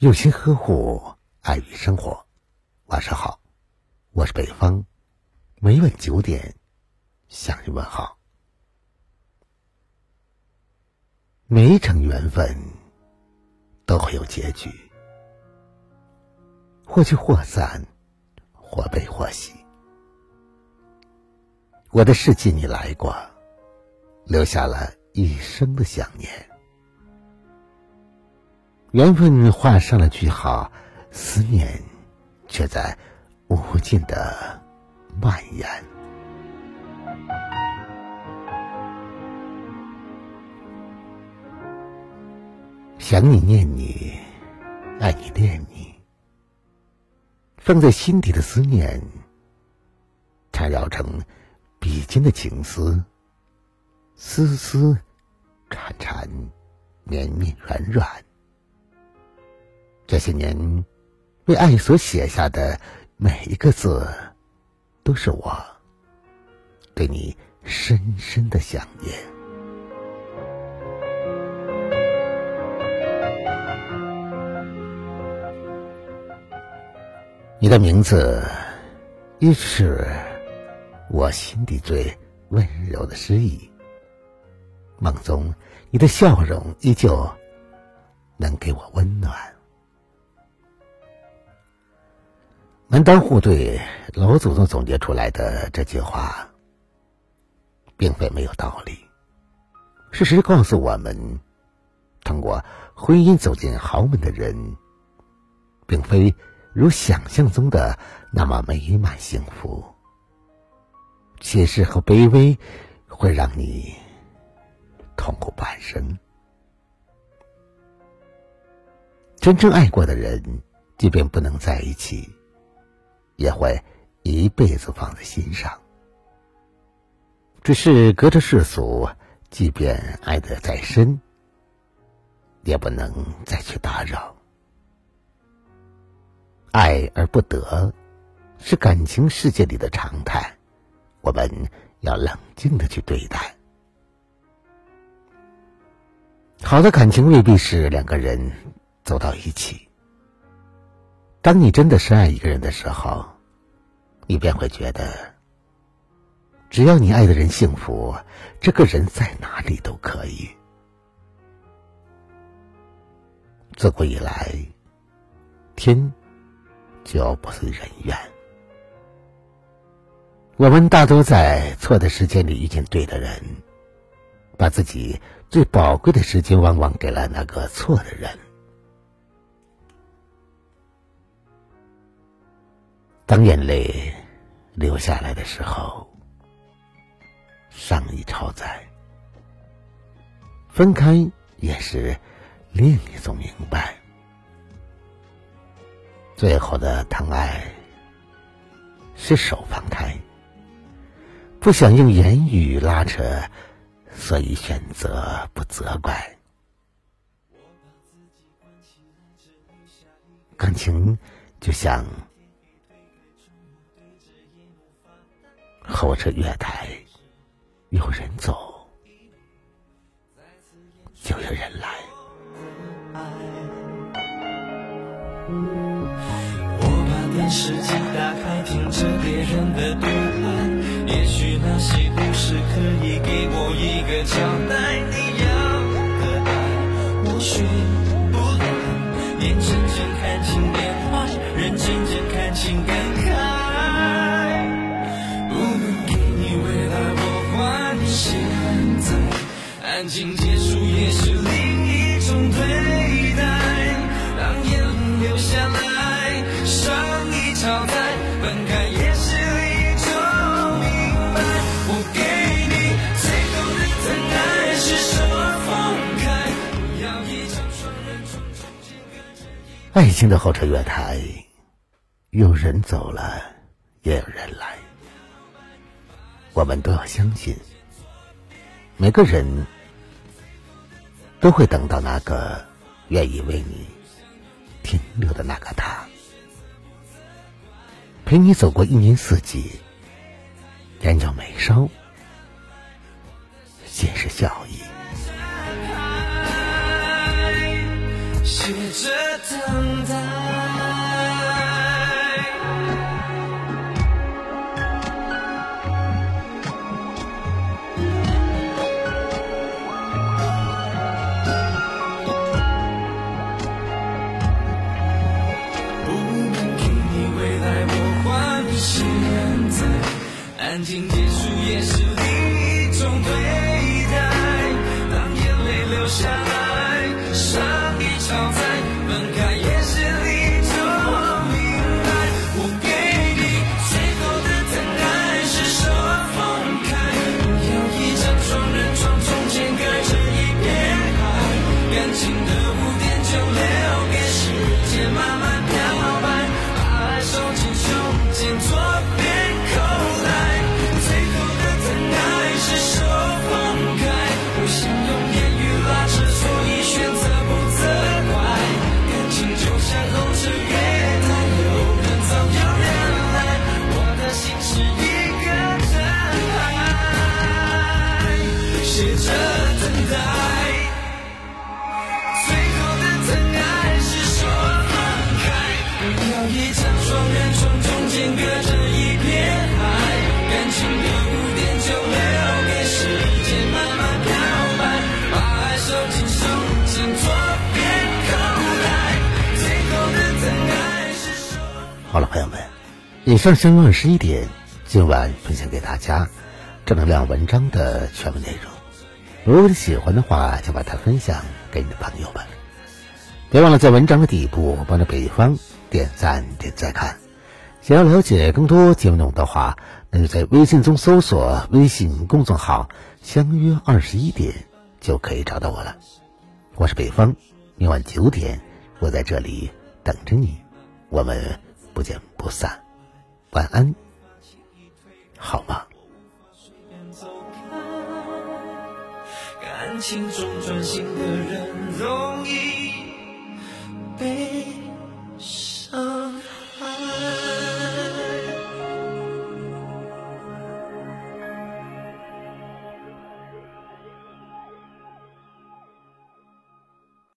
用心呵护，爱与生活。晚上好，我是北方，每晚九点向你问好。每一场缘分都会有结局，或聚或散，或悲或喜。我的世界你来过，留下了一生的想念。缘分画上了句号，思念却在无尽的蔓延。想你念你，爱你恋你，放在心底的思念，缠绕成笔尖的情丝，丝丝缠缠，绵绵软软。这些年，为爱所写下的每一个字，都是我对你深深的想念。你的名字，一直是我心底最温柔的诗意。梦中，你的笑容依旧能给我温暖。门当户对，老祖宗总结出来的这句话，并非没有道理。事实告诉我们，通过婚姻走进豪门的人，并非如想象中的那么美满幸福。现实和卑微会让你痛苦半生。真正爱过的人，即便不能在一起。也会一辈子放在心上，只是隔着世俗，即便爱得再深，也不能再去打扰。爱而不得，是感情世界里的常态，我们要冷静的去对待。好的感情未必是两个人走到一起。当你真的深爱一个人的时候，你便会觉得，只要你爱的人幸福，这个人在哪里都可以。自古以来，天就不随人愿，我们大多在错的时间里遇见对的人，把自己最宝贵的时间往往给了那个错的人。当眼泪流下来的时候，伤已超载。分开也是另一种明白。最后的疼爱是手放开，不想用言语拉扯，所以选择不责怪。感情就像。候车月台有人走，就有人来。我把电视机打开，听着别人的对谈，也许那些故事可以给我一个交代。你要的爱，我学不来，眼睁睁看情变坏，人渐渐看清感情结束也是另一种对待，当眼泪流下来，伤已超载，分开也是一种明白。我给你最后的疼爱，是手放开，不要一场双人床中间隔着一。爱情的候车月台，有人走了，也有人来。我们都要相信，每个人。都会等到那个愿意为你停留的那个他，陪你走过一年四季，眼角眉梢尽是笑意。着输也是另一种对待。当眼泪流下来，伤已超载，好了，朋友们，以上相约二十一点，今晚分享给大家正能量文章的全部内容。如果你喜欢的话，就把它分享给你的朋友们。别忘了在文章的底部帮着北方点赞、点再看。想要了解更多节目内容的话，那就在微信中搜索微信公众号“相约二十一点”就可以找到我了。我是北方，明晚九点我在这里等着你，我们不见不散。晚安，好吗？感情中专心的人容易